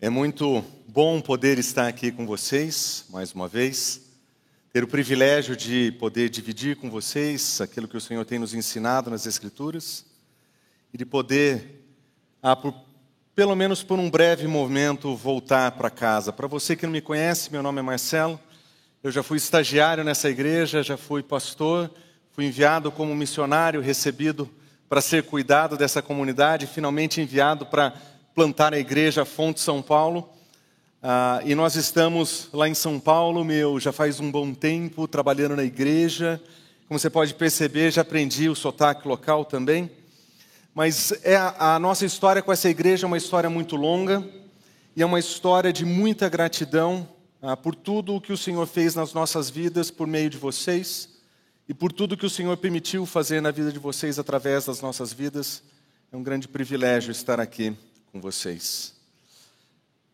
É muito bom poder estar aqui com vocês mais uma vez, ter o privilégio de poder dividir com vocês aquilo que o Senhor tem nos ensinado nas Escrituras e de poder, ah, por, pelo menos por um breve momento, voltar para casa. Para você que não me conhece, meu nome é Marcelo, eu já fui estagiário nessa igreja, já fui pastor, fui enviado como missionário, recebido para ser cuidado dessa comunidade, finalmente enviado para plantar a igreja Fonte São Paulo. Ah, e nós estamos lá em São Paulo, meu, já faz um bom tempo trabalhando na igreja. Como você pode perceber, já aprendi o sotaque local também. Mas é a, a nossa história com essa igreja é uma história muito longa e é uma história de muita gratidão ah, por tudo o que o Senhor fez nas nossas vidas por meio de vocês e por tudo que o Senhor permitiu fazer na vida de vocês através das nossas vidas. É um grande privilégio estar aqui com vocês.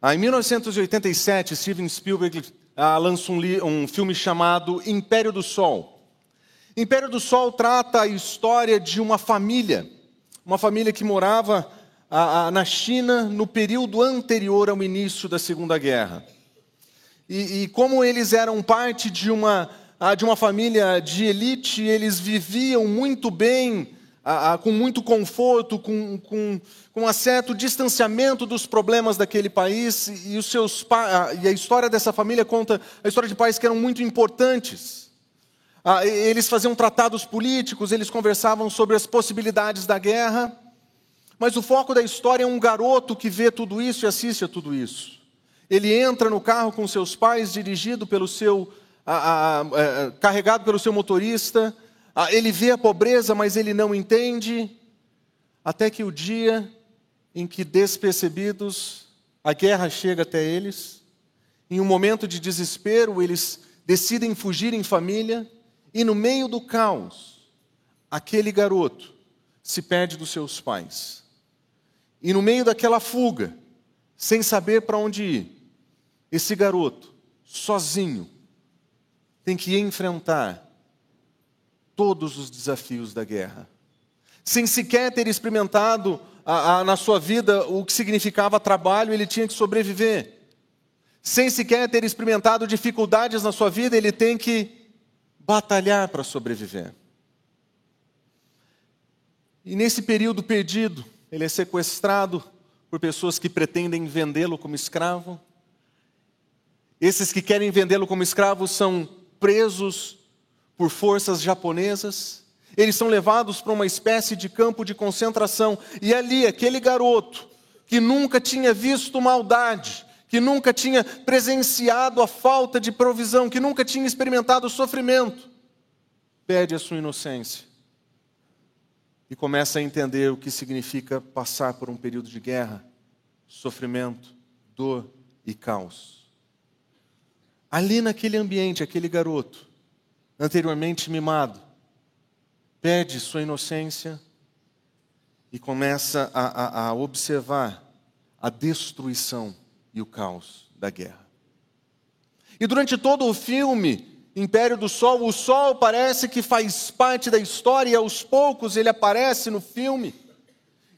Ah, em 1987, Steven Spielberg ah, lança um, um filme chamado Império do Sol. Império do Sol trata a história de uma família, uma família que morava ah, ah, na China no período anterior ao início da Segunda Guerra. E, e como eles eram parte de uma, ah, de uma família de elite, eles viviam muito bem com muito conforto, com, com, com um certo distanciamento dos problemas daquele país, e, os seus, e a história dessa família conta a história de pais que eram muito importantes. eles faziam tratados políticos, eles conversavam sobre as possibilidades da guerra, mas o foco da história é um garoto que vê tudo isso e assiste a tudo isso. Ele entra no carro com seus pais, dirigido pelo seu, é, carregado pelo seu motorista, ele vê a pobreza, mas ele não entende, até que o dia em que, despercebidos, a guerra chega até eles, em um momento de desespero, eles decidem fugir em família, e no meio do caos, aquele garoto se perde dos seus pais. E no meio daquela fuga, sem saber para onde ir, esse garoto, sozinho, tem que enfrentar todos os desafios da guerra. Sem sequer ter experimentado a, a, na sua vida o que significava trabalho, ele tinha que sobreviver. Sem sequer ter experimentado dificuldades na sua vida, ele tem que batalhar para sobreviver. E nesse período perdido, ele é sequestrado por pessoas que pretendem vendê-lo como escravo. Esses que querem vendê-lo como escravo são presos por forças japonesas. Eles são levados para uma espécie de campo de concentração. E ali, aquele garoto, que nunca tinha visto maldade, que nunca tinha presenciado a falta de provisão, que nunca tinha experimentado o sofrimento, perde a sua inocência e começa a entender o que significa passar por um período de guerra, sofrimento, dor e caos. Ali naquele ambiente, aquele garoto anteriormente mimado, perde sua inocência e começa a, a, a observar a destruição e o caos da guerra. E durante todo o filme, Império do Sol, o Sol parece que faz parte da história e aos poucos ele aparece no filme.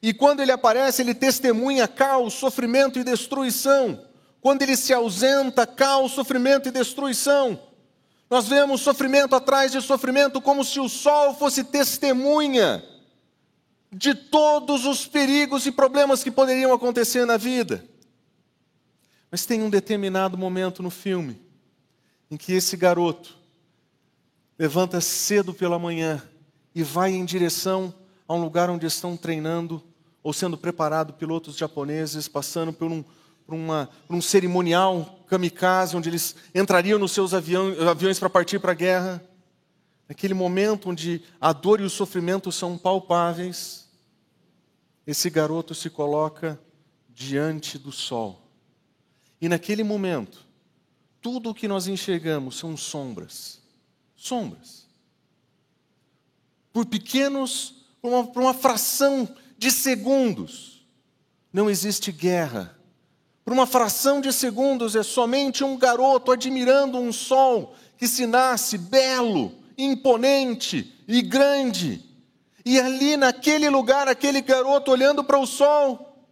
E quando ele aparece, ele testemunha caos, sofrimento e destruição. Quando ele se ausenta, caos, sofrimento e destruição. Nós vemos sofrimento atrás de sofrimento, como se o sol fosse testemunha de todos os perigos e problemas que poderiam acontecer na vida. Mas tem um determinado momento no filme em que esse garoto levanta cedo pela manhã e vai em direção a um lugar onde estão treinando ou sendo preparado pilotos japoneses, passando por um para, um cerimonial kamikaze, onde eles entrariam nos seus aviões para partir para a guerra. Naquele momento onde a dor e o sofrimento são palpáveis, esse garoto se coloca diante do sol. E naquele momento, tudo o que nós enxergamos são sombras. Sombras. Por pequenos, por uma, por uma fração de segundos, não existe guerra por uma fração de segundos, é somente um garoto admirando um sol que se nasce belo, imponente e grande. E ali naquele lugar, aquele garoto olhando para o sol,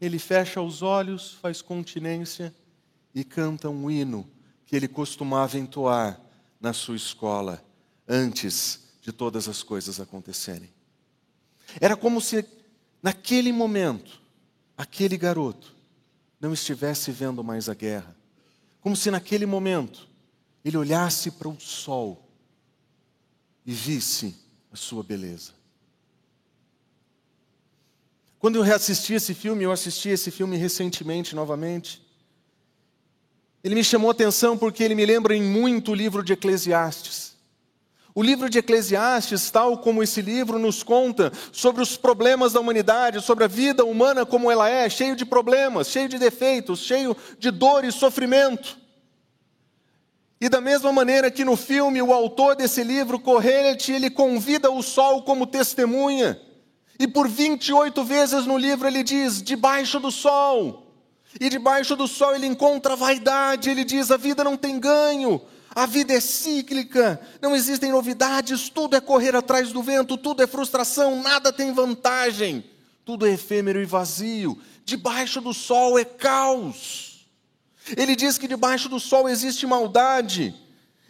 ele fecha os olhos, faz continência e canta um hino que ele costumava entoar na sua escola antes de todas as coisas acontecerem. Era como se naquele momento, aquele garoto não estivesse vendo mais a guerra. Como se naquele momento ele olhasse para o sol e visse a sua beleza. Quando eu reassisti esse filme, eu assisti esse filme recentemente novamente. Ele me chamou a atenção porque ele me lembra em muito o livro de Eclesiastes. O livro de Eclesiastes, tal como esse livro, nos conta sobre os problemas da humanidade, sobre a vida humana como ela é, cheio de problemas, cheio de defeitos, cheio de dor e sofrimento. E da mesma maneira que no filme, o autor desse livro, Correlete, ele convida o sol como testemunha. E por 28 vezes no livro ele diz: debaixo do sol. E debaixo do sol ele encontra vaidade, ele diz: a vida não tem ganho, a vida é cíclica, não existem novidades, tudo é correr atrás do vento, tudo é frustração, nada tem vantagem, tudo é efêmero e vazio. Debaixo do sol é caos. Ele diz que debaixo do sol existe maldade.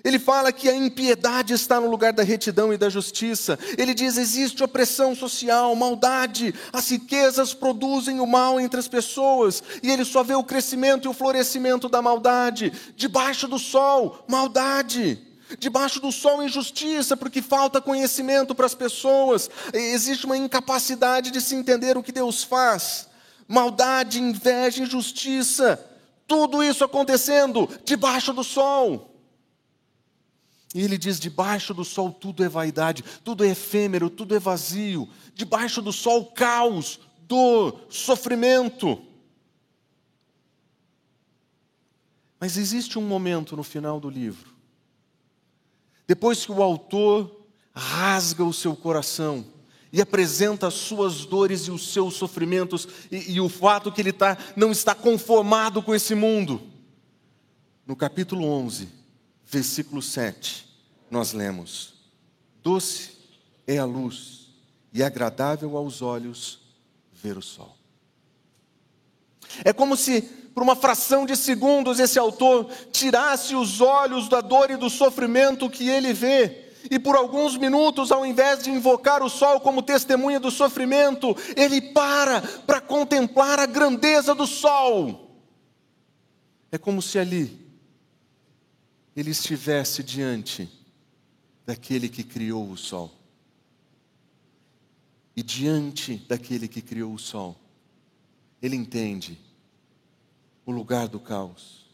Ele fala que a impiedade está no lugar da retidão e da justiça. Ele diz: existe opressão social, maldade, as riquezas produzem o mal entre as pessoas, e ele só vê o crescimento e o florescimento da maldade. Debaixo do sol, maldade. Debaixo do sol, injustiça, porque falta conhecimento para as pessoas, existe uma incapacidade de se entender o que Deus faz. Maldade, inveja, injustiça, tudo isso acontecendo debaixo do sol. E ele diz: debaixo do sol tudo é vaidade, tudo é efêmero, tudo é vazio. Debaixo do sol, caos, dor, sofrimento. Mas existe um momento no final do livro, depois que o autor rasga o seu coração e apresenta as suas dores e os seus sofrimentos e, e o fato que ele tá, não está conformado com esse mundo. No capítulo 11, versículo 7 nós lemos: Doce é a luz e agradável aos olhos ver o sol. É como se, por uma fração de segundos, esse autor tirasse os olhos da dor e do sofrimento que ele vê, e por alguns minutos, ao invés de invocar o sol como testemunha do sofrimento, ele para para contemplar a grandeza do sol. É como se ali ele estivesse diante daquele que criou o sol. E diante daquele que criou o sol, ele entende o lugar do caos,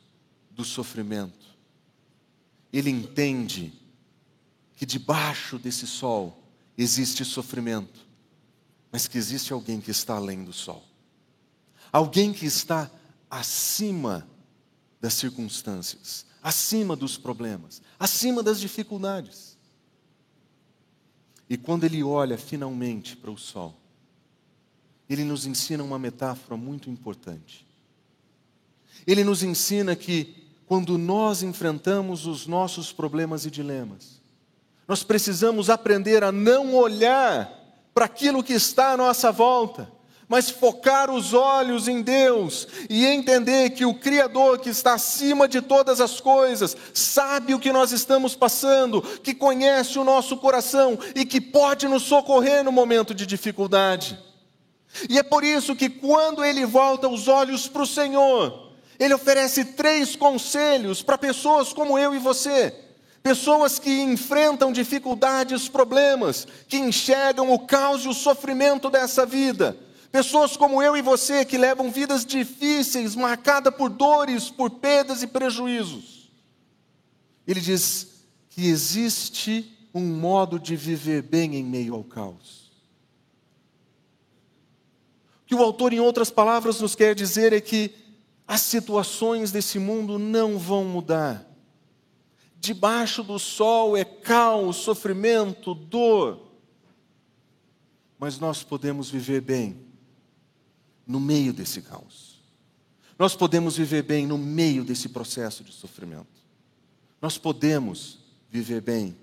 do sofrimento. Ele entende que debaixo desse sol existe sofrimento, mas que existe alguém que está além do sol. Alguém que está acima das circunstâncias, acima dos problemas, acima das dificuldades. E quando ele olha finalmente para o sol, ele nos ensina uma metáfora muito importante. Ele nos ensina que quando nós enfrentamos os nossos problemas e dilemas, nós precisamos aprender a não olhar para aquilo que está à nossa volta, mas focar os olhos em Deus e entender que o Criador, que está acima de todas as coisas, sabe o que nós estamos passando, que conhece o nosso coração e que pode nos socorrer no momento de dificuldade. E é por isso que, quando ele volta os olhos para o Senhor, ele oferece três conselhos para pessoas como eu e você. Pessoas que enfrentam dificuldades, problemas, que enxergam o caos e o sofrimento dessa vida Pessoas como eu e você que levam vidas difíceis, marcadas por dores, por perdas e prejuízos. Ele diz que existe um modo de viver bem em meio ao caos. O que o autor, em outras palavras, nos quer dizer é que as situações desse mundo não vão mudar. Debaixo do sol é caos, sofrimento, dor. Mas nós podemos viver bem no meio desse caos. Nós podemos viver bem no meio desse processo de sofrimento. Nós podemos viver bem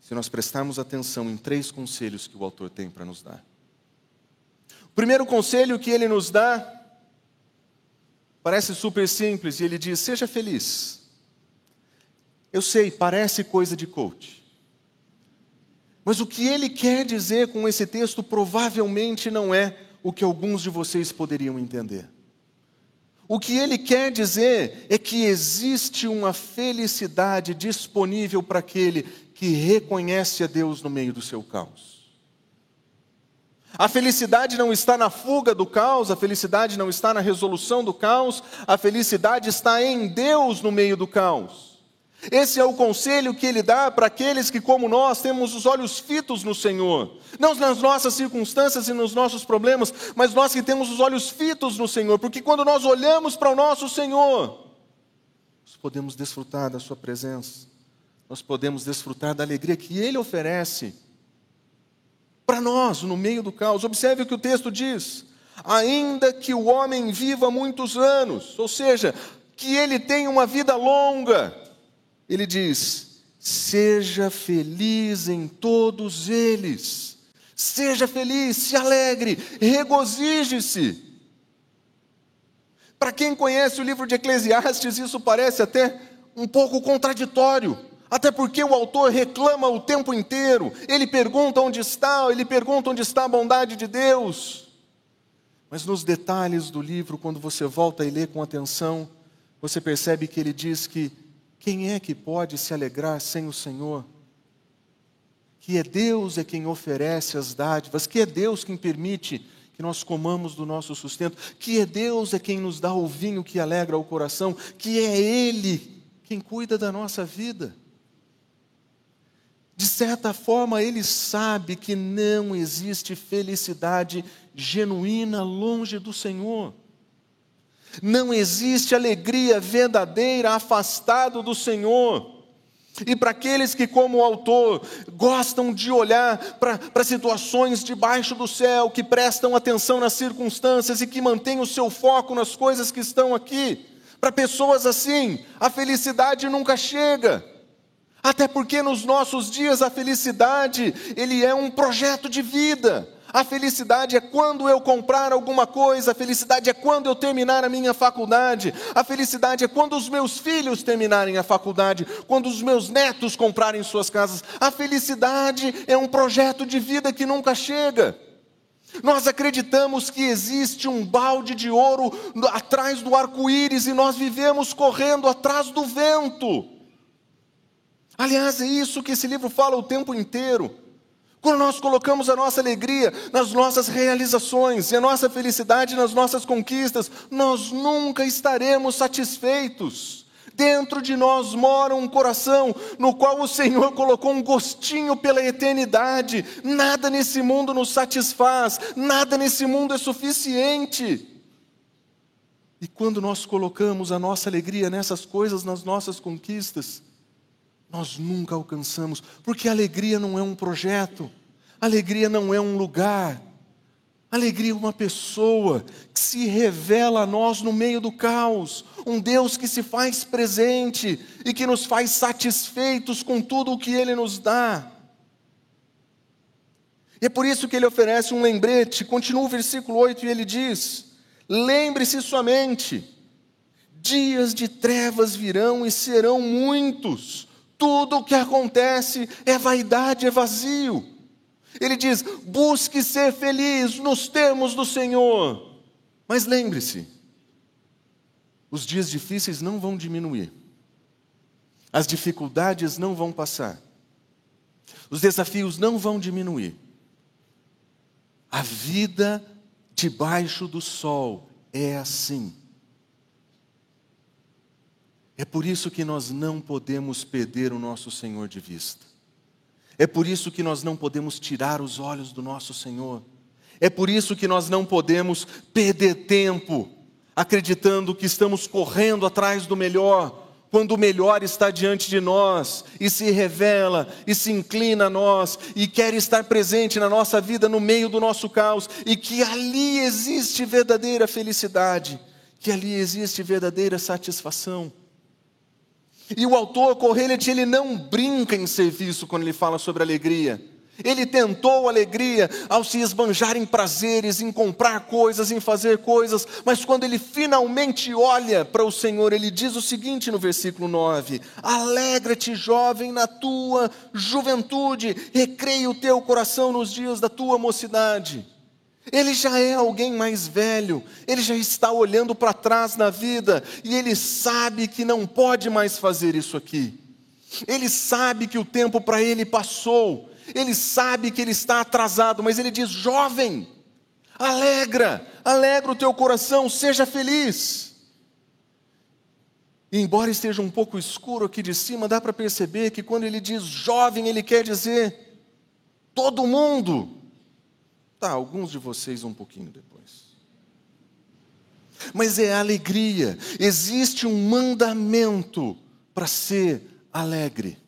se nós prestarmos atenção em três conselhos que o autor tem para nos dar. O primeiro conselho que ele nos dá parece super simples, e ele diz: seja feliz. Eu sei, parece coisa de coach. Mas o que ele quer dizer com esse texto provavelmente não é o que alguns de vocês poderiam entender. O que ele quer dizer é que existe uma felicidade disponível para aquele que reconhece a Deus no meio do seu caos. A felicidade não está na fuga do caos, a felicidade não está na resolução do caos, a felicidade está em Deus no meio do caos. Esse é o conselho que ele dá para aqueles que, como nós, temos os olhos fitos no Senhor. Não nas nossas circunstâncias e nos nossos problemas, mas nós que temos os olhos fitos no Senhor, porque quando nós olhamos para o nosso Senhor, nós podemos desfrutar da Sua presença, nós podemos desfrutar da alegria que Ele oferece para nós no meio do caos. Observe o que o texto diz: ainda que o homem viva muitos anos, ou seja, que ele tenha uma vida longa, ele diz: seja feliz em todos eles, seja feliz, se alegre, regozije-se. Para quem conhece o livro de Eclesiastes, isso parece até um pouco contraditório. Até porque o autor reclama o tempo inteiro, ele pergunta onde está, ele pergunta onde está a bondade de Deus. Mas nos detalhes do livro, quando você volta e lê com atenção, você percebe que ele diz que quem é que pode se alegrar sem o Senhor? Que é Deus é quem oferece as dádivas, que é Deus quem permite que nós comamos do nosso sustento, que é Deus é quem nos dá o vinho que alegra o coração, que é Ele quem cuida da nossa vida. De certa forma, ele sabe que não existe felicidade genuína longe do Senhor. Não existe alegria verdadeira afastado do Senhor. E para aqueles que, como o autor, gostam de olhar para situações debaixo do céu, que prestam atenção nas circunstâncias e que mantêm o seu foco nas coisas que estão aqui, para pessoas assim, a felicidade nunca chega. Até porque nos nossos dias a felicidade, ele é um projeto de vida. A felicidade é quando eu comprar alguma coisa, a felicidade é quando eu terminar a minha faculdade, a felicidade é quando os meus filhos terminarem a faculdade, quando os meus netos comprarem suas casas. A felicidade é um projeto de vida que nunca chega. Nós acreditamos que existe um balde de ouro atrás do arco-íris e nós vivemos correndo atrás do vento. Aliás, é isso que esse livro fala o tempo inteiro. Quando nós colocamos a nossa alegria nas nossas realizações e a nossa felicidade nas nossas conquistas, nós nunca estaremos satisfeitos. Dentro de nós mora um coração no qual o Senhor colocou um gostinho pela eternidade. Nada nesse mundo nos satisfaz, nada nesse mundo é suficiente. E quando nós colocamos a nossa alegria nessas coisas, nas nossas conquistas, nós nunca alcançamos, porque alegria não é um projeto, alegria não é um lugar, alegria é uma pessoa que se revela a nós no meio do caos, um Deus que se faz presente e que nos faz satisfeitos com tudo o que Ele nos dá. E é por isso que ele oferece um lembrete, continua o versículo 8 e ele diz: Lembre-se somente, dias de trevas virão e serão muitos tudo o que acontece é vaidade, é vazio. Ele diz: busque ser feliz nos termos do Senhor. Mas lembre-se, os dias difíceis não vão diminuir, as dificuldades não vão passar, os desafios não vão diminuir. A vida debaixo do sol é assim. É por isso que nós não podemos perder o nosso Senhor de vista. É por isso que nós não podemos tirar os olhos do nosso Senhor. É por isso que nós não podemos perder tempo acreditando que estamos correndo atrás do melhor, quando o melhor está diante de nós e se revela e se inclina a nós e quer estar presente na nossa vida no meio do nosso caos e que ali existe verdadeira felicidade, que ali existe verdadeira satisfação. E o autor Correllet, ele não brinca em serviço quando ele fala sobre alegria. Ele tentou alegria ao se esbanjar em prazeres, em comprar coisas, em fazer coisas, mas quando ele finalmente olha para o Senhor, ele diz o seguinte no versículo 9: Alegra-te, jovem, na tua juventude, recreia o teu coração nos dias da tua mocidade. Ele já é alguém mais velho, ele já está olhando para trás na vida e ele sabe que não pode mais fazer isso aqui. Ele sabe que o tempo para ele passou ele sabe que ele está atrasado, mas ele diz: jovem, alegra, alegra o teu coração, seja feliz. E embora esteja um pouco escuro aqui de cima, dá para perceber que quando ele diz jovem, ele quer dizer todo mundo. Tá, alguns de vocês um pouquinho depois. Mas é alegria, existe um mandamento para ser alegre.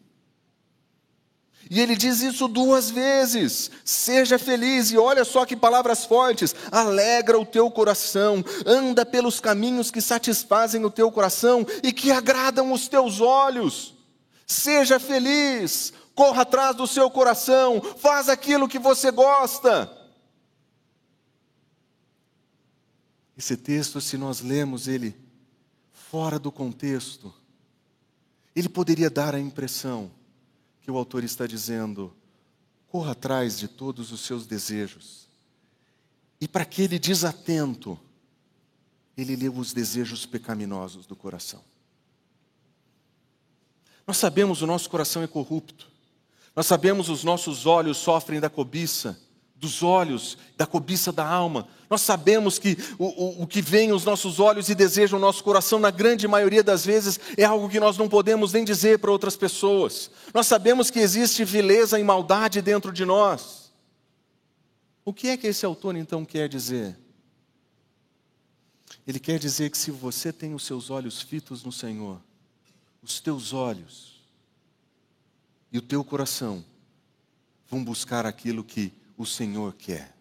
E ele diz isso duas vezes: seja feliz, e olha só que palavras fortes, alegra o teu coração, anda pelos caminhos que satisfazem o teu coração e que agradam os teus olhos. Seja feliz, corra atrás do seu coração, faz aquilo que você gosta. Esse texto, se nós lemos ele fora do contexto, ele poderia dar a impressão que o autor está dizendo: corra atrás de todos os seus desejos. E para aquele desatento, ele leu os desejos pecaminosos do coração. Nós sabemos o nosso coração é corrupto. Nós sabemos os nossos olhos sofrem da cobiça dos olhos, da cobiça da alma. Nós sabemos que o, o, o, que vem aos nossos olhos e deseja o nosso coração, na grande maioria das vezes, é algo que nós não podemos nem dizer para outras pessoas. Nós sabemos que existe vileza e maldade dentro de nós. O que é que esse autor então quer dizer? Ele quer dizer que se você tem os seus olhos fitos no Senhor, os teus olhos e o teu coração vão buscar aquilo que o Senhor quer.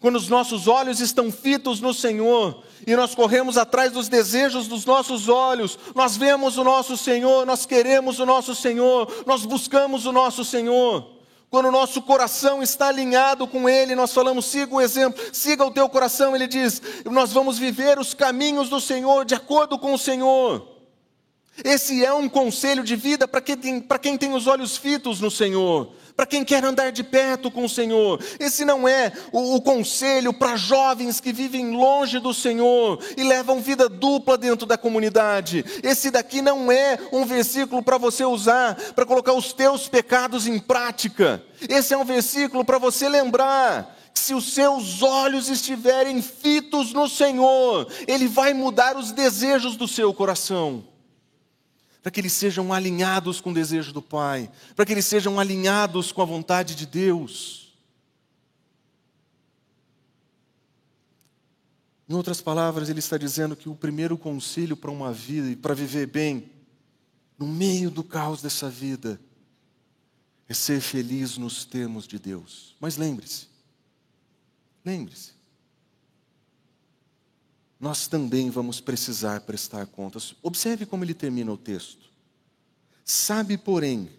Quando os nossos olhos estão fitos no Senhor e nós corremos atrás dos desejos dos nossos olhos, nós vemos o nosso Senhor, nós queremos o nosso Senhor, nós buscamos o nosso Senhor. Quando o nosso coração está alinhado com Ele, nós falamos, siga o exemplo, siga o teu coração, Ele diz, nós vamos viver os caminhos do Senhor de acordo com o Senhor. Esse é um conselho de vida para quem, tem, para quem tem os olhos fitos no Senhor, para quem quer andar de perto com o Senhor. Esse não é o, o conselho para jovens que vivem longe do Senhor e levam vida dupla dentro da comunidade. Esse daqui não é um versículo para você usar para colocar os teus pecados em prática. Esse é um versículo para você lembrar que se os seus olhos estiverem fitos no Senhor, Ele vai mudar os desejos do seu coração para que eles sejam alinhados com o desejo do Pai, para que eles sejam alinhados com a vontade de Deus. Em outras palavras, ele está dizendo que o primeiro conselho para uma vida e para viver bem, no meio do caos dessa vida, é ser feliz nos termos de Deus. Mas lembre-se, lembre-se, nós também vamos precisar prestar contas. Observe como ele termina o texto. Sabe, porém,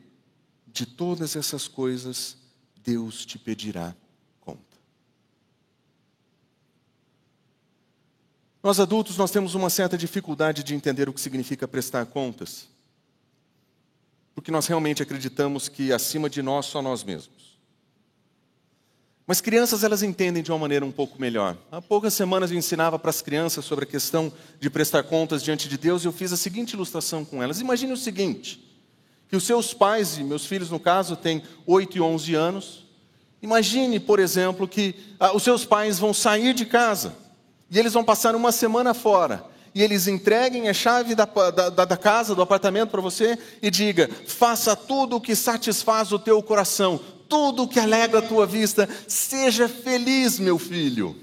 de todas essas coisas, Deus te pedirá conta. Nós adultos, nós temos uma certa dificuldade de entender o que significa prestar contas, porque nós realmente acreditamos que acima de nós só nós mesmos. Mas crianças elas entendem de uma maneira um pouco melhor. Há poucas semanas eu ensinava para as crianças sobre a questão de prestar contas diante de Deus e eu fiz a seguinte ilustração com elas. Imagine o seguinte: que os seus pais, e meus filhos no caso têm 8 e 11 anos, imagine, por exemplo, que ah, os seus pais vão sair de casa e eles vão passar uma semana fora e eles entreguem a chave da, da, da casa, do apartamento para você e diga: faça tudo o que satisfaz o teu coração, tudo que alegra a tua vista, seja feliz, meu filho.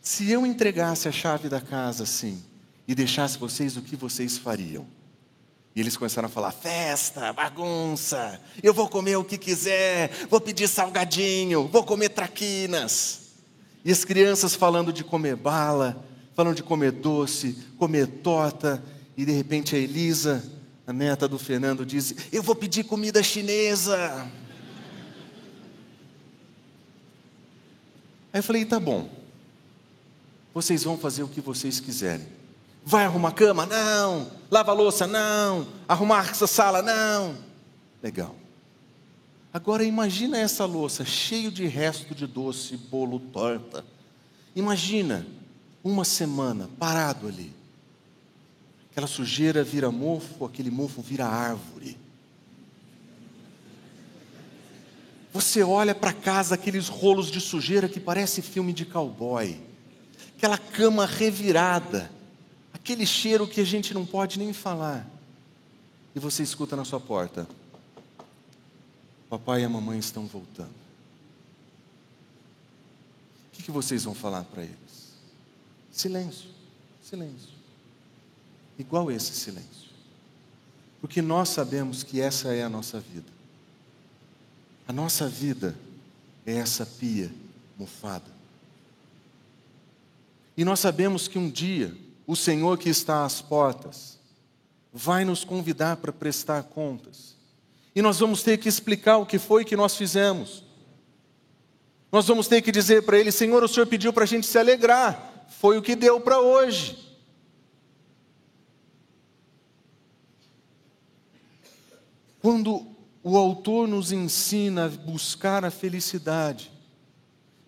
Se eu entregasse a chave da casa assim e deixasse vocês, o que vocês fariam? E eles começaram a falar: festa, bagunça, eu vou comer o que quiser, vou pedir salgadinho, vou comer traquinas. E as crianças falando de comer bala, falando de comer doce, comer torta, e de repente a Elisa a neta do Fernando disse: Eu vou pedir comida chinesa. Aí eu falei: Tá bom. Vocês vão fazer o que vocês quiserem. Vai arrumar cama? Não. Lava louça? Não. Arrumar essa sala? Não. Legal. Agora imagina essa louça cheio de resto de doce, bolo, torta. Imagina uma semana parado ali. Aquela sujeira vira mofo, aquele mofo vira árvore. Você olha para casa aqueles rolos de sujeira que parece filme de cowboy. Aquela cama revirada aquele cheiro que a gente não pode nem falar. E você escuta na sua porta: Papai e a mamãe estão voltando. O que, que vocês vão falar para eles? Silêncio, silêncio. Igual esse silêncio. Porque nós sabemos que essa é a nossa vida. A nossa vida é essa pia mofada. E nós sabemos que um dia o Senhor que está às portas vai nos convidar para prestar contas. E nós vamos ter que explicar o que foi que nós fizemos. Nós vamos ter que dizer para Ele: Senhor, o Senhor pediu para a gente se alegrar, foi o que deu para hoje. Quando o autor nos ensina a buscar a felicidade,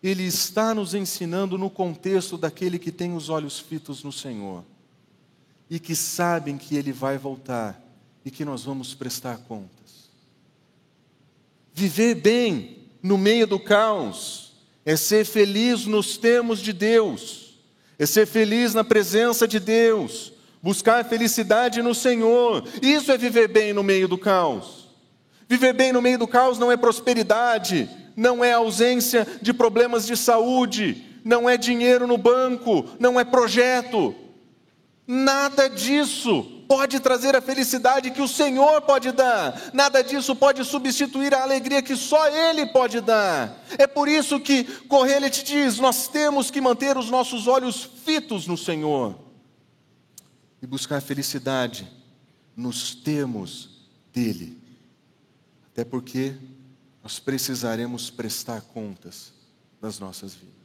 ele está nos ensinando no contexto daquele que tem os olhos fitos no Senhor e que sabem que Ele vai voltar e que nós vamos prestar contas. Viver bem no meio do caos é ser feliz nos termos de Deus, é ser feliz na presença de Deus, buscar felicidade no Senhor. Isso é viver bem no meio do caos. Viver bem no meio do caos não é prosperidade, não é ausência de problemas de saúde, não é dinheiro no banco, não é projeto. Nada disso pode trazer a felicidade que o Senhor pode dar. Nada disso pode substituir a alegria que só Ele pode dar. É por isso que Correia te diz: nós temos que manter os nossos olhos fitos no Senhor e buscar felicidade nos termos dEle. Até porque nós precisaremos prestar contas das nossas vidas.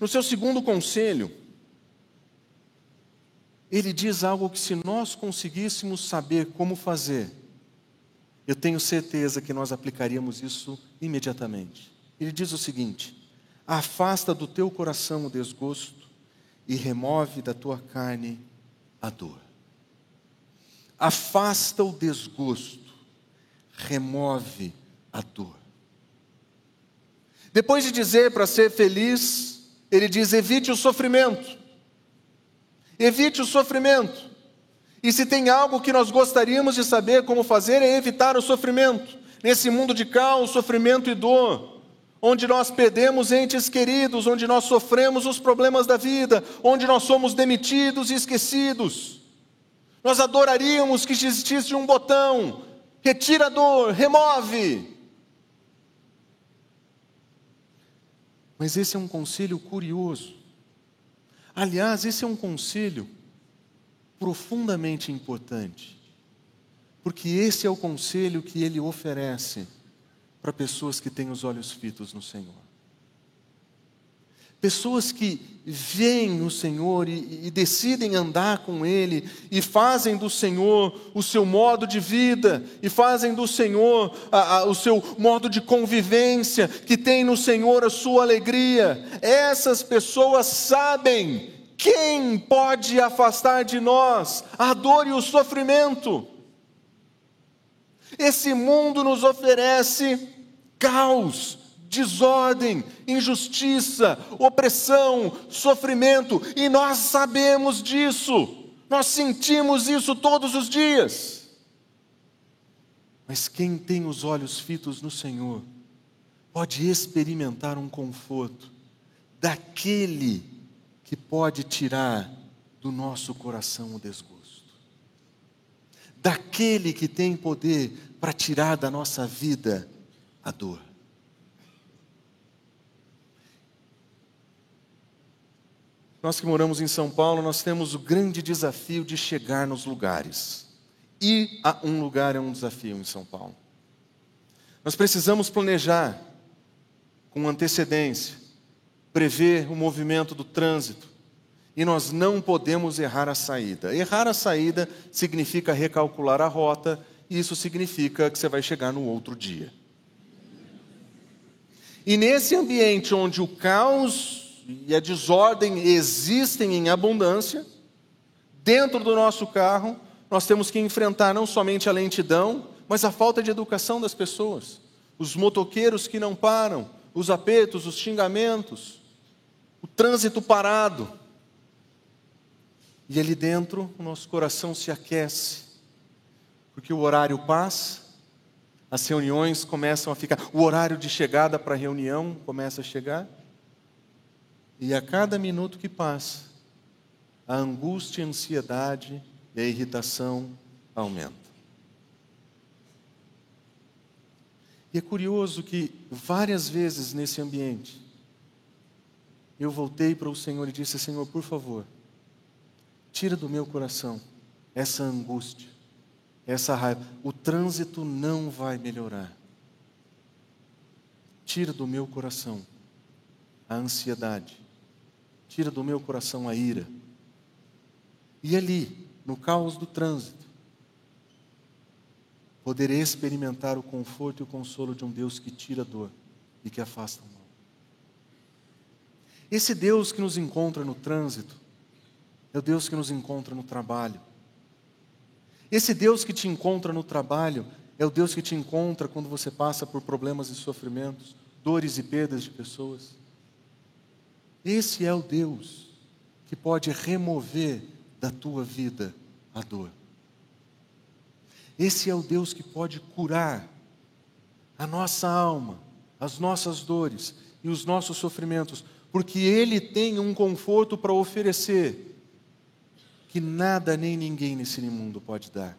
No seu segundo conselho, ele diz algo que, se nós conseguíssemos saber como fazer, eu tenho certeza que nós aplicaríamos isso imediatamente. Ele diz o seguinte: afasta do teu coração o desgosto e remove da tua carne a dor. Afasta o desgosto remove a dor. Depois de dizer para ser feliz, ele diz: evite o sofrimento. Evite o sofrimento. E se tem algo que nós gostaríamos de saber como fazer, é evitar o sofrimento. Nesse mundo de caos, sofrimento e dor, onde nós perdemos entes queridos, onde nós sofremos os problemas da vida, onde nós somos demitidos e esquecidos. Nós adoraríamos que existisse um botão retira a dor, remove. Mas esse é um conselho curioso. Aliás, esse é um conselho profundamente importante, porque esse é o conselho que ele oferece para pessoas que têm os olhos fitos no Senhor. Pessoas que veem o Senhor e, e, decidem andar com Ele, e fazem do Senhor o seu modo de vida, e fazem do Senhor a, a, o seu modo de convivência, que tem no Senhor a sua alegria. Essas pessoas sabem quem pode afastar de nós a dor e o sofrimento. Esse mundo nos oferece caos, desordem, injustiça, opressão, sofrimento, e nós sabemos disso, nós sentimos isso todos os dias. Mas quem tem os olhos fitos no Senhor, pode experimentar um conforto daquele que pode tirar do nosso coração o desgosto, daquele que tem poder para tirar da nossa vida a dor. Nós que moramos em São Paulo, nós temos o grande desafio de chegar nos lugares. Ir a um lugar é um desafio em São Paulo. Nós precisamos planejar com antecedência, prever o movimento do trânsito, e nós não podemos errar a saída. Errar a saída significa recalcular a rota, e isso significa que você vai chegar no outro dia. E nesse ambiente onde o caos e a desordem existem em abundância, dentro do nosso carro, nós temos que enfrentar não somente a lentidão, mas a falta de educação das pessoas, os motoqueiros que não param, os apertos, os xingamentos, o trânsito parado. E ali dentro o nosso coração se aquece, porque o horário passa, as reuniões começam a ficar, o horário de chegada para a reunião começa a chegar, e a cada minuto que passa, a angústia, a ansiedade e a irritação aumentam. E é curioso que várias vezes nesse ambiente, eu voltei para o Senhor e disse: Senhor, por favor, tira do meu coração essa angústia, essa raiva. O trânsito não vai melhorar. Tira do meu coração a ansiedade, tira do meu coração a ira. E ali, no caos do trânsito, poder experimentar o conforto e o consolo de um Deus que tira a dor e que afasta o mal. Esse Deus que nos encontra no trânsito é o Deus que nos encontra no trabalho. Esse Deus que te encontra no trabalho é o Deus que te encontra quando você passa por problemas e sofrimentos, dores e perdas de pessoas. Esse é o Deus que pode remover da tua vida a dor. Esse é o Deus que pode curar a nossa alma, as nossas dores e os nossos sofrimentos, porque Ele tem um conforto para oferecer que nada nem ninguém nesse mundo pode dar.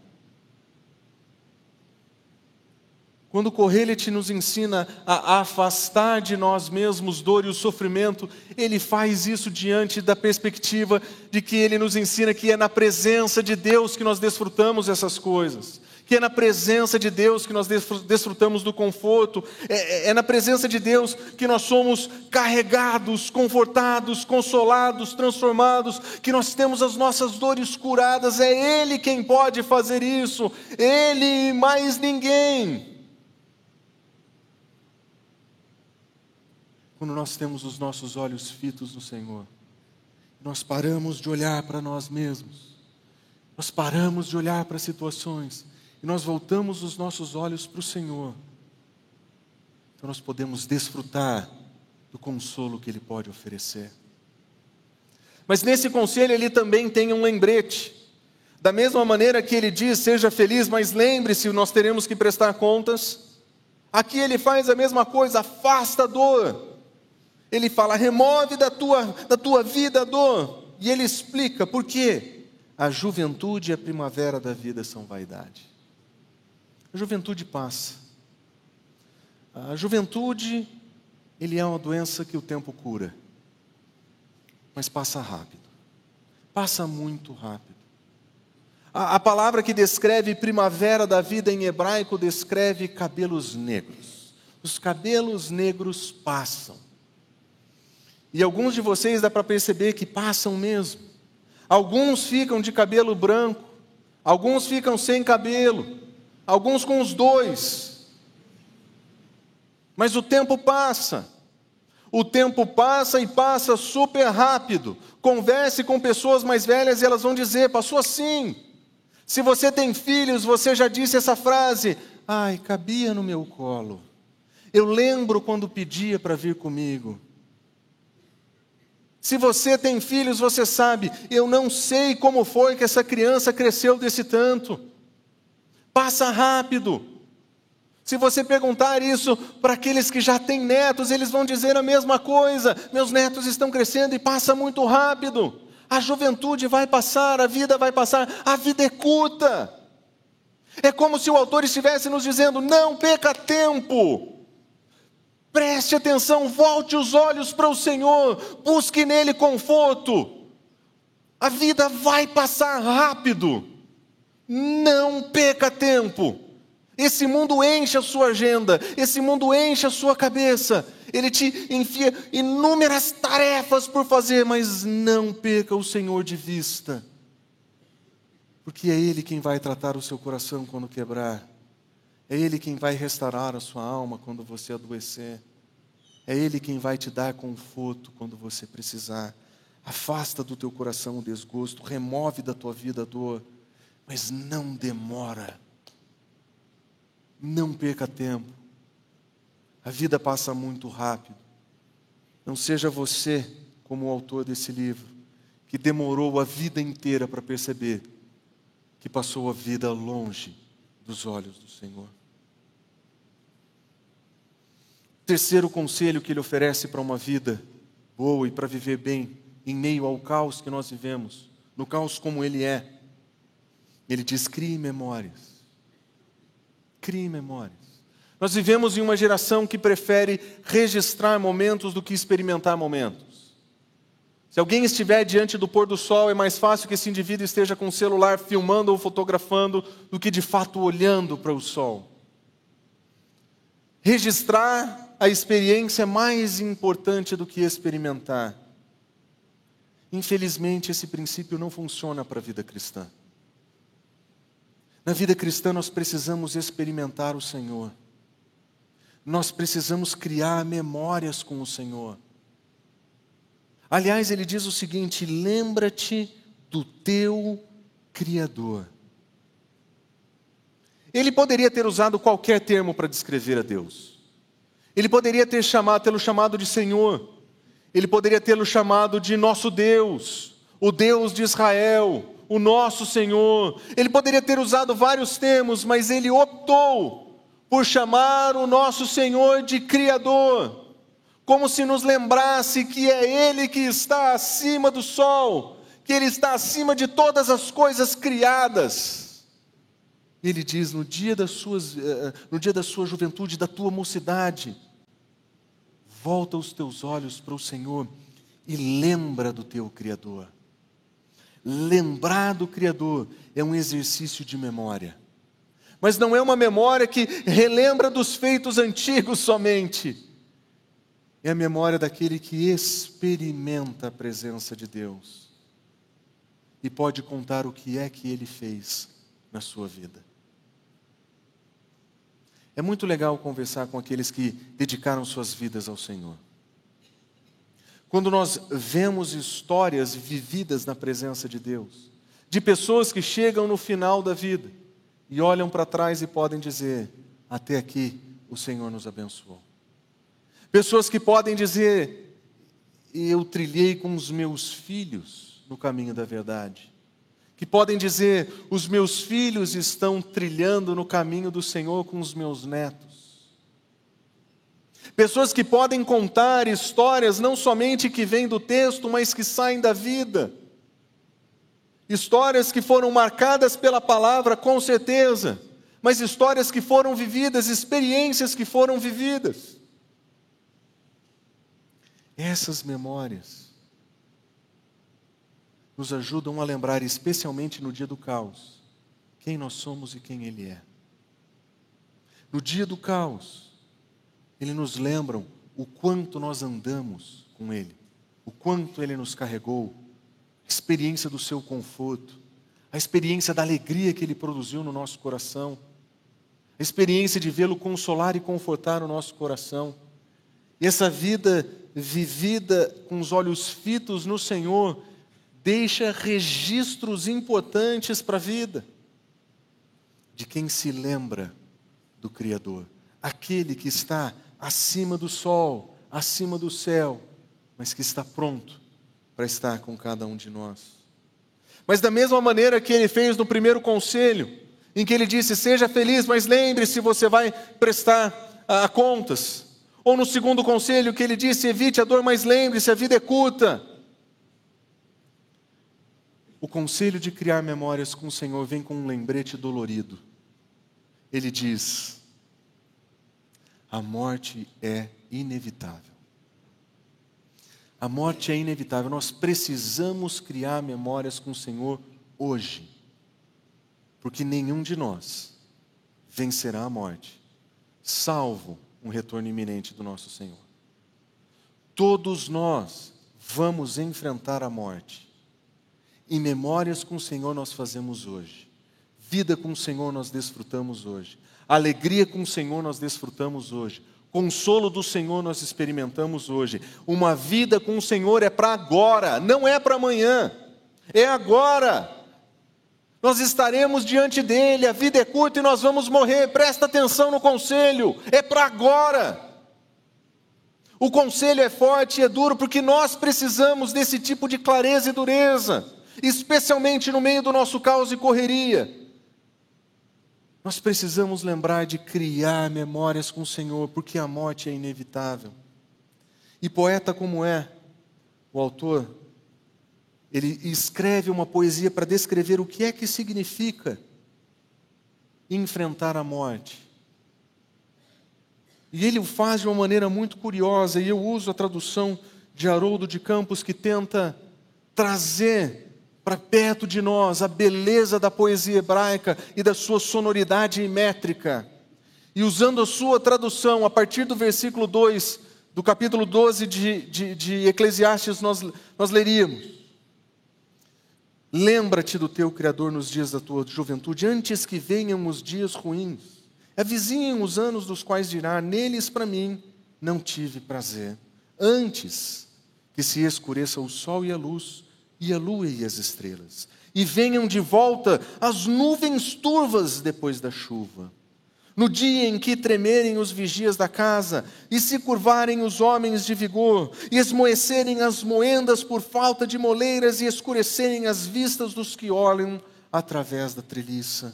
Quando o Correlete nos ensina a afastar de nós mesmos dor e o sofrimento, ele faz isso diante da perspectiva de que ele nos ensina que é na presença de Deus que nós desfrutamos essas coisas que é na presença de Deus que nós desfrutamos do conforto, é, é, é, na presença de Deus que nós somos carregados, confortados, consolados, transformados, que nós temos as nossas dores curadas, é Ele quem pode fazer isso, Ele e mais ninguém. Quando nós temos os nossos olhos fitos no Senhor, nós paramos de olhar para nós mesmos, nós paramos de olhar para situações, e nós voltamos os nossos olhos para o Senhor, então nós podemos desfrutar do consolo que Ele pode oferecer. Mas nesse conselho ele também tem um lembrete. Da mesma maneira que ele diz, seja feliz, mas lembre-se, nós teremos que prestar contas. Aqui ele faz a mesma coisa, afasta a dor. Ele fala, remove da tua, da tua vida a dor. E ele explica por quê. A juventude e a primavera da vida são vaidade. A juventude passa. A juventude, ele é uma doença que o tempo cura. Mas passa rápido. Passa muito rápido. A, a palavra que descreve primavera da vida em hebraico descreve cabelos negros. Os cabelos negros passam. E alguns de vocês dá para perceber que passam mesmo. Alguns ficam de cabelo branco, alguns ficam sem cabelo, alguns com os dois. Mas o tempo passa. O tempo passa e passa super rápido. Converse com pessoas mais velhas e elas vão dizer: passou assim. Se você tem filhos, você já disse essa frase: ai, cabia no meu colo. Eu lembro quando pedia para vir comigo. Se você tem filhos, você sabe, eu não sei como foi que essa criança cresceu desse tanto. Passa rápido. Se você perguntar isso para aqueles que já têm netos, eles vão dizer a mesma coisa. Meus netos estão crescendo e passa muito rápido. A juventude vai passar, a vida vai passar, a vida é curta. É como se o autor estivesse nos dizendo: não perca tempo. Preste atenção, volte os olhos para o Senhor, busque nele conforto. A vida vai passar rápido. Não perca tempo. Esse mundo enche a sua agenda, esse mundo enche a sua cabeça. Ele te enfia inúmeras tarefas por fazer, mas não perca o Senhor de vista. Porque é Ele quem vai tratar o seu coração quando quebrar. É Ele quem vai restaurar a sua alma quando você adoecer. É Ele quem vai te dar conforto quando você precisar. Afasta do teu coração o desgosto, remove da tua vida a dor, mas não demora. Não perca tempo. A vida passa muito rápido. Não seja você, como o autor desse livro, que demorou a vida inteira para perceber que passou a vida longe dos olhos do Senhor. Terceiro conselho que ele oferece para uma vida boa e para viver bem em meio ao caos que nós vivemos, no caos como ele é. Ele diz: crie memórias. Crie memórias. Nós vivemos em uma geração que prefere registrar momentos do que experimentar momentos. Se alguém estiver diante do pôr do sol, é mais fácil que esse indivíduo esteja com o celular filmando ou fotografando do que de fato olhando para o sol. Registrar a experiência é mais importante do que experimentar. Infelizmente, esse princípio não funciona para a vida cristã. Na vida cristã, nós precisamos experimentar o Senhor nós precisamos criar memórias com o Senhor. Aliás, ele diz o seguinte: lembra-te do teu Criador. Ele poderia ter usado qualquer termo para descrever a Deus. Ele poderia ter chamado, tê-lo chamado de Senhor. Ele poderia tê-lo chamado de nosso Deus, o Deus de Israel, o nosso Senhor. Ele poderia ter usado vários termos, mas ele optou por chamar o nosso Senhor de Criador, como se nos lembrasse que é Ele que está acima do sol, que Ele está acima de todas as coisas criadas. Ele diz: no dia, das suas, eh, eh, no dia da sua juventude, da tua mocidade, volta os teus olhos para o Senhor e lembra do teu Criador. Lembrar do Criador é um exercício de memória mas não é uma memória que relembra dos feitos antigos somente. É a memória daquele que experimenta a presença de Deus e pode contar o que é que ele fez na sua vida. É muito legal conversar com aqueles que dedicaram suas vidas ao Senhor. Quando nós vemos histórias vividas na presença de Deus, de pessoas que chegam no final da vida, e olham para trás e podem dizer: Até aqui o Senhor nos abençoou. Pessoas que podem dizer: Eu trilhei com os meus filhos no caminho da verdade. Que podem dizer: Os meus filhos estão trilhando no caminho do Senhor com os meus netos. Pessoas que podem contar histórias não somente que vêm do texto, mas que saem da vida Histórias que foram marcadas pela palavra, com certeza, mas histórias que foram vividas, experiências que foram vividas. Essas memórias nos ajudam a lembrar, especialmente no dia do caos, quem nós somos e quem Ele é. No dia do caos, Ele nos lembram o quanto nós andamos com Ele, o quanto Ele nos carregou, experiência do seu conforto, a experiência da alegria que ele produziu no nosso coração, a experiência de vê-lo consolar e confortar o nosso coração. E essa vida vivida com os olhos fitos no Senhor deixa registros importantes para a vida de quem se lembra do Criador, aquele que está acima do sol, acima do céu, mas que está pronto para estar com cada um de nós. Mas da mesma maneira que ele fez no primeiro conselho, em que ele disse: Seja feliz, mas lembre-se, você vai prestar a, a contas. Ou no segundo conselho, que ele disse: Evite a dor, mas lembre-se, a vida é curta. O conselho de criar memórias com o Senhor vem com um lembrete dolorido. Ele diz: A morte é inevitável. A morte é inevitável. Nós precisamos criar memórias com o Senhor hoje. Porque nenhum de nós vencerá a morte, salvo um retorno iminente do nosso Senhor. Todos nós vamos enfrentar a morte. E memórias com o Senhor nós fazemos hoje. Vida com o Senhor nós desfrutamos hoje. Alegria com o Senhor nós desfrutamos hoje. Consolo do Senhor nós experimentamos hoje. Uma vida com o Senhor é para agora, não é para amanhã. É agora. Nós estaremos diante dele, a vida é curta e nós vamos morrer. Presta atenção no conselho, é para agora. O conselho é forte e é duro porque nós precisamos desse tipo de clareza e dureza, especialmente no meio do nosso caos e correria. Nós precisamos lembrar de criar memórias com o Senhor, porque a morte é inevitável. E poeta como é, o autor, ele escreve uma poesia para descrever o que é que significa enfrentar a morte. E ele o faz de uma maneira muito curiosa, e eu uso a tradução de Haroldo de Campos, que tenta trazer para perto de nós a beleza da poesia hebraica e da sua sonoridade métrica. E usando a sua tradução, a partir do versículo 2 do capítulo 12 de, de, de Eclesiastes, nós, nós leríamos. Lembra-te do teu Criador nos dias da tua juventude, antes que venham os dias ruins. Avizinhem os anos dos quais dirá: Neles para mim não tive prazer. Antes que se escureça o sol e a luz, e a lua e as estrelas, e venham de volta as nuvens turvas depois da chuva. No dia em que tremerem os vigias da casa, e se curvarem os homens de vigor, e esmoecerem as moendas por falta de moleiras, e escurecerem as vistas dos que olham através da treliça,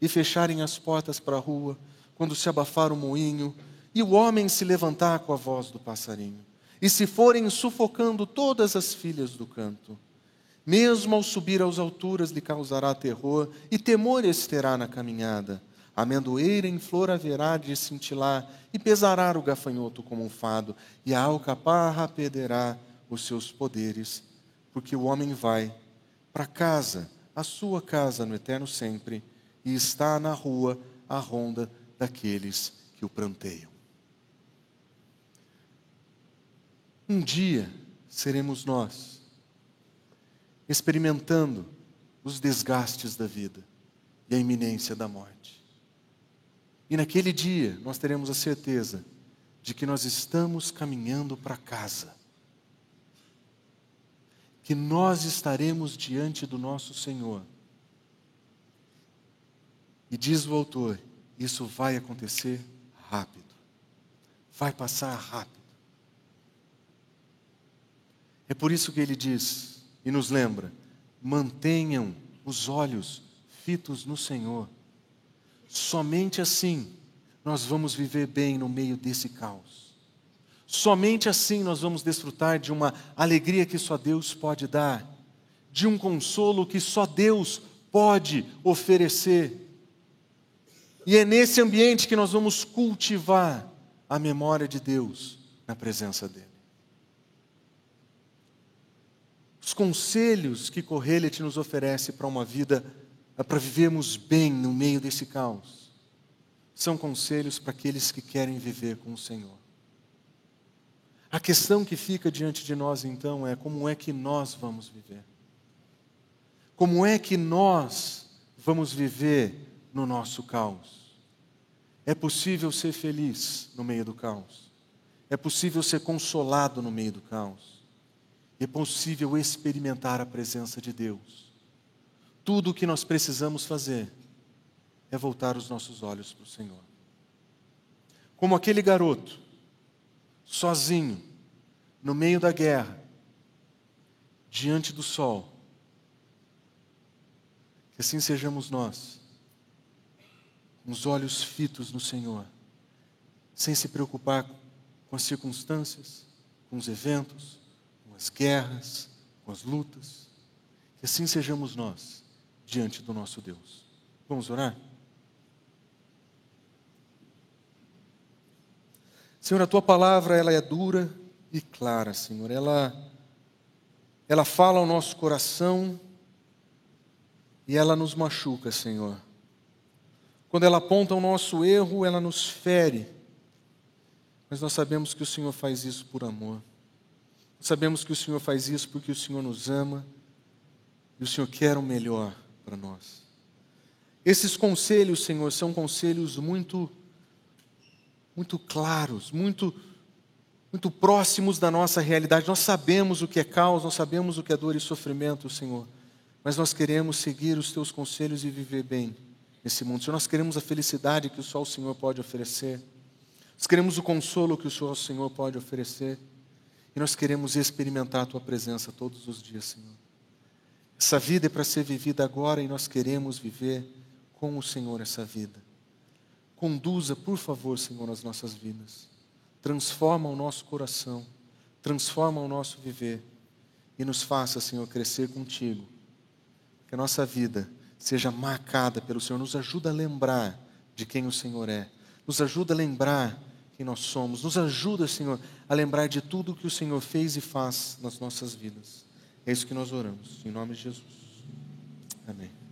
e fecharem as portas para a rua, quando se abafar o moinho, e o homem se levantar com a voz do passarinho, e se forem sufocando todas as filhas do canto, mesmo ao subir às alturas lhe causará terror, e temores terá na caminhada, a amendoeira em flor haverá de cintilar, e pesará o gafanhoto como um fado, e a alcaparra perderá os seus poderes, porque o homem vai para casa, a sua casa no eterno sempre, e está na rua a ronda daqueles que o pranteiam. Um dia seremos nós, experimentando os desgastes da vida e a iminência da morte. E naquele dia nós teremos a certeza de que nós estamos caminhando para casa. Que nós estaremos diante do nosso Senhor. E diz o autor: isso vai acontecer rápido. Vai passar rápido. É por isso que ele diz e nos lembra: mantenham os olhos fitos no Senhor Somente assim nós vamos viver bem no meio desse caos. Somente assim nós vamos desfrutar de uma alegria que só Deus pode dar, de um consolo que só Deus pode oferecer. E é nesse ambiente que nós vamos cultivar a memória de Deus na presença dEle. Os conselhos que Correlet nos oferece para uma vida é para vivermos bem no meio desse caos, são conselhos para aqueles que querem viver com o Senhor. A questão que fica diante de nós então é como é que nós vamos viver? Como é que nós vamos viver no nosso caos? É possível ser feliz no meio do caos. É possível ser consolado no meio do caos. É possível experimentar a presença de Deus tudo o que nós precisamos fazer é voltar os nossos olhos para o Senhor. Como aquele garoto, sozinho, no meio da guerra, diante do sol. Que assim sejamos nós, com os olhos fitos no Senhor, sem se preocupar com as circunstâncias, com os eventos, com as guerras, com as lutas. Que assim sejamos nós diante do nosso Deus. Vamos orar? Senhor, a tua palavra ela é dura e clara, Senhor. Ela ela fala ao nosso coração e ela nos machuca, Senhor. Quando ela aponta o nosso erro, ela nos fere. Mas nós sabemos que o Senhor faz isso por amor. Sabemos que o Senhor faz isso porque o Senhor nos ama e o Senhor quer o melhor para nós. Esses conselhos, Senhor, são conselhos muito muito claros, muito muito próximos da nossa realidade. Nós sabemos o que é caos, nós sabemos o que é dor e sofrimento, Senhor. Mas nós queremos seguir os teus conselhos e viver bem nesse mundo. Senhor, nós queremos a felicidade que só o Senhor pode oferecer. Nós queremos o consolo que só o Senhor pode oferecer. E nós queremos experimentar a tua presença todos os dias, Senhor. Essa vida é para ser vivida agora e nós queremos viver com o Senhor essa vida. Conduza, por favor, Senhor, as nossas vidas. Transforma o nosso coração, transforma o nosso viver e nos faça, Senhor, crescer contigo. Que a nossa vida seja marcada pelo Senhor. Nos ajuda a lembrar de quem o Senhor é. Nos ajuda a lembrar quem nós somos. Nos ajuda, Senhor, a lembrar de tudo que o Senhor fez e faz nas nossas vidas. É isso que nós oramos. Em nome de Jesus. Amém.